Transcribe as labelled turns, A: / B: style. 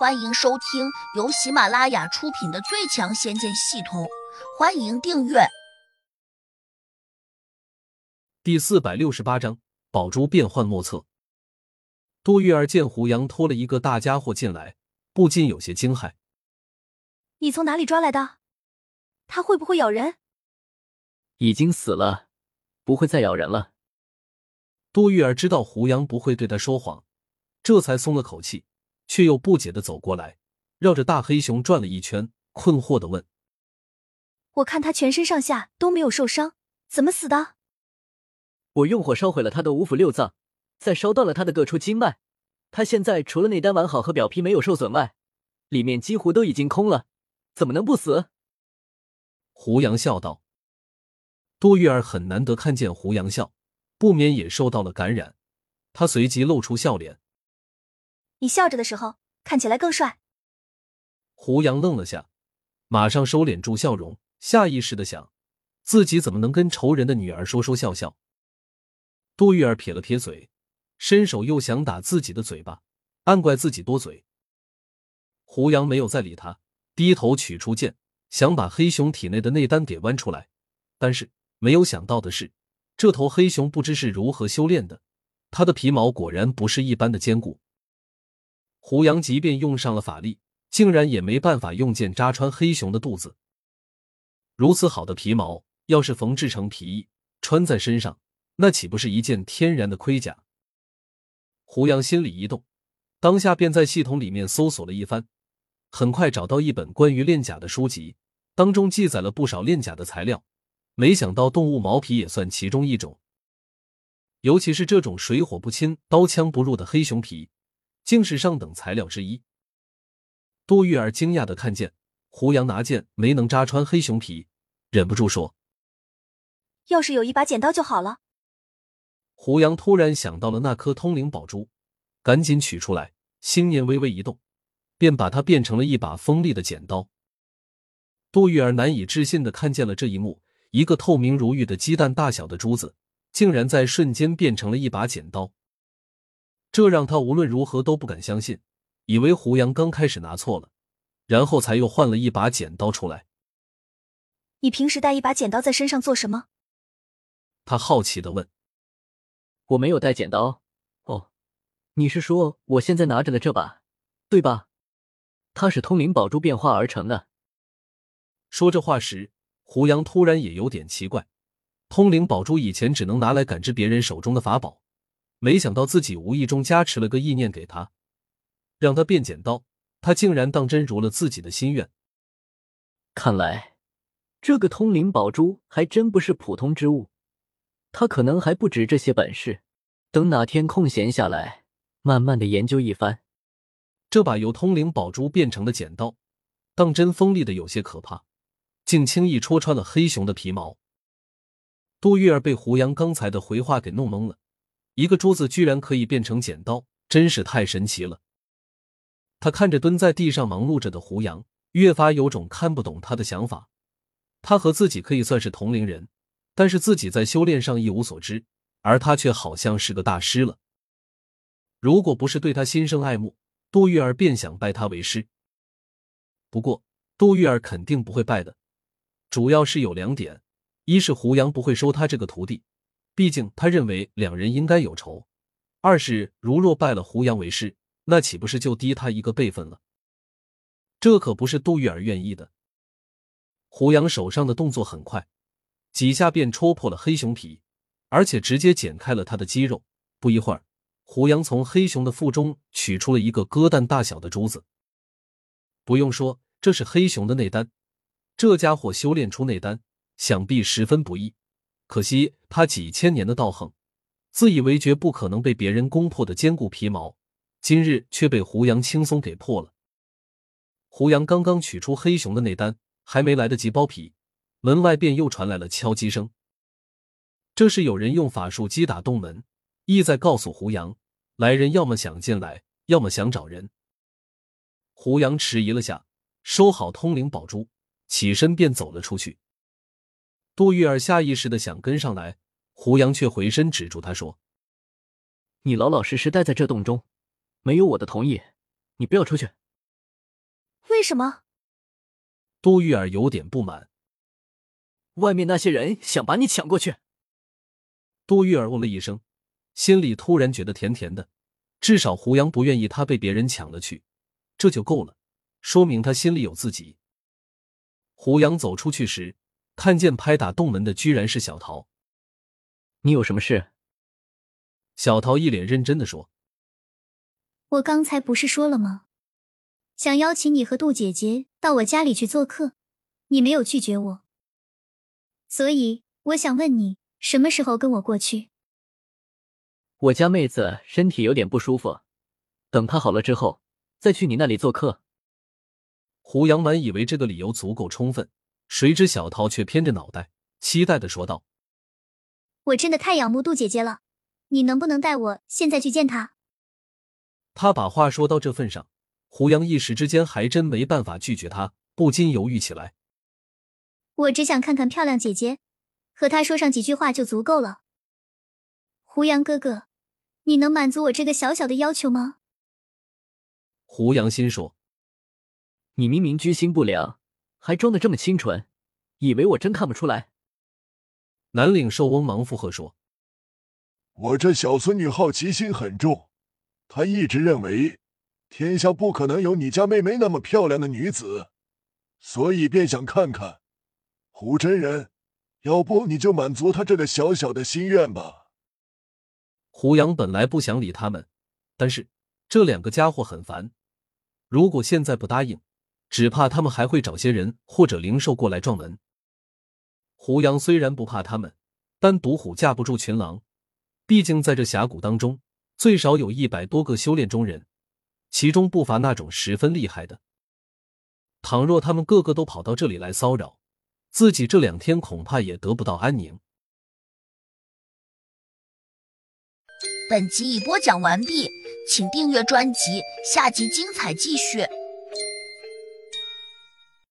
A: 欢迎收听由喜马拉雅出品的《最强仙剑系统》，欢迎订阅。
B: 第四百六十八章，宝珠变幻莫测。杜玉儿见胡杨拖了一个大家伙进来，不禁有些惊骇：“
C: 你从哪里抓来的？他会不会咬人？”“
D: 已经死了，不会再咬人了。”
B: 杜玉儿知道胡杨不会对他说谎，这才松了口气。却又不解的走过来，绕着大黑熊转了一圈，困惑的问：“
C: 我看他全身上下都没有受伤，怎么死的？”“
D: 我用火烧毁了他的五腑六脏，再烧断了他的各处经脉，他现在除了内丹完好和表皮没有受损外，里面几乎都已经空了，怎么能不死？”
B: 胡杨笑道。杜玉儿很难得看见胡杨笑，不免也受到了感染，他随即露出笑脸。
C: 你笑着的时候看起来更帅。
B: 胡杨愣了下，马上收敛住笑容，下意识的想，自己怎么能跟仇人的女儿说说笑笑？杜玉儿撇了撇嘴，伸手又想打自己的嘴巴，暗怪自己多嘴。胡杨没有再理他，低头取出剑，想把黑熊体内的内丹给剜出来，但是没有想到的是，这头黑熊不知是如何修炼的，它的皮毛果然不是一般的坚固。胡杨即便用上了法力，竟然也没办法用剑扎穿黑熊的肚子。如此好的皮毛，要是缝制成皮衣穿在身上，那岂不是一件天然的盔甲？胡杨心里一动，当下便在系统里面搜索了一番，很快找到一本关于炼甲的书籍，当中记载了不少炼甲的材料。没想到动物毛皮也算其中一种，尤其是这种水火不侵、刀枪不入的黑熊皮。竟是上等材料之一。杜玉儿惊讶的看见胡杨拿剑没能扎穿黑熊皮，忍不住说：“
C: 要是有一把剪刀就好了。”
B: 胡杨突然想到了那颗通灵宝珠，赶紧取出来，心念微微一动，便把它变成了一把锋利的剪刀。杜玉儿难以置信的看见了这一幕：一个透明如玉的鸡蛋大小的珠子，竟然在瞬间变成了一把剪刀。这让他无论如何都不敢相信，以为胡杨刚开始拿错了，然后才又换了一把剪刀出来。
C: 你平时带一把剪刀在身上做什么？
B: 他好奇的问。
D: 我没有带剪刀。哦，你是说我现在拿着的这把，对吧？它是通灵宝珠变化而成的。
B: 说这话时，胡杨突然也有点奇怪，通灵宝珠以前只能拿来感知别人手中的法宝。没想到自己无意中加持了个意念给他，让他变剪刀，他竟然当真如了自己的心愿。
D: 看来，这个通灵宝珠还真不是普通之物，他可能还不止这些本事。等哪天空闲下来，慢慢的研究一番。
B: 这把由通灵宝珠变成的剪刀，当真锋利的有些可怕，竟轻易戳穿了黑熊的皮毛。杜玉儿被胡杨刚才的回话给弄懵了。一个珠子居然可以变成剪刀，真是太神奇了。他看着蹲在地上忙碌着的胡杨，越发有种看不懂他的想法。他和自己可以算是同龄人，但是自己在修炼上一无所知，而他却好像是个大师了。如果不是对他心生爱慕，杜玉儿便想拜他为师。不过杜玉儿肯定不会拜的，主要是有两点：一是胡杨不会收他这个徒弟。毕竟他认为两人应该有仇。二是，如若拜了胡杨为师，那岂不是就低他一个辈分了？这可不是杜玉儿愿意的。胡杨手上的动作很快，几下便戳破了黑熊皮，而且直接剪开了他的肌肉。不一会儿，胡杨从黑熊的腹中取出了一个鸽蛋大小的珠子。不用说，这是黑熊的内丹。这家伙修炼出内丹，想必十分不易。可惜他几千年的道行，自以为绝不可能被别人攻破的坚固皮毛，今日却被胡杨轻松给破了。胡杨刚刚取出黑熊的内丹，还没来得及剥皮，门外便又传来了敲击声。这是有人用法术击打洞门，意在告诉胡杨，来人要么想进来，要么想找人。胡杨迟疑了下，收好通灵宝珠，起身便走了出去。杜玉儿下意识的想跟上来，胡杨却回身止住他，说：“
D: 你老老实实待在这洞中，没有我的同意，你不要出去。”
C: 为什么？
B: 杜玉儿有点不满。
D: 外面那些人想把你抢过去。
B: 杜玉儿哦了一声，心里突然觉得甜甜的。至少胡杨不愿意他被别人抢了去，这就够了，说明他心里有自己。胡杨走出去时，看见拍打洞门的居然是小桃。
D: 你有什么事？
B: 小桃一脸认真的说：“
C: 我刚才不是说了吗？想邀请你和杜姐姐到我家里去做客，你没有拒绝我。所以我想问你，什么时候跟我过去？”
D: 我家妹子身体有点不舒服，等她好了之后再去你那里做客。
B: 胡杨满以为这个理由足够充分，谁知小桃却偏着脑袋，期待的说道：“
C: 我真的太仰慕杜姐姐了，你能不能带我现在去见她？”
B: 他把话说到这份上，胡杨一时之间还真没办法拒绝他，不禁犹豫起来。
C: 我只想看看漂亮姐姐，和她说上几句话就足够了。胡杨哥哥，你能满足我这个小小的要求吗？
B: 胡杨心说。
D: 你明明居心不良，还装的这么清纯，以为我真看不出来？
B: 南岭寿翁忙附和说：“
E: 我这小孙女好奇心很重，她一直认为天下不可能有你家妹妹那么漂亮的女子，所以便想看看。胡真人，要不你就满足她这个小小的心愿吧。”
B: 胡杨本来不想理他们，但是这两个家伙很烦，如果现在不答应。只怕他们还会找些人或者灵兽过来撞门。胡杨虽然不怕他们，但独虎架不住群狼。毕竟在这峡谷当中，最少有一百多个修炼中人，其中不乏那种十分厉害的。倘若他们个个都跑到这里来骚扰，自己这两天恐怕也得不到安宁。
A: 本集已播讲完毕，请订阅专辑，下集精彩继续。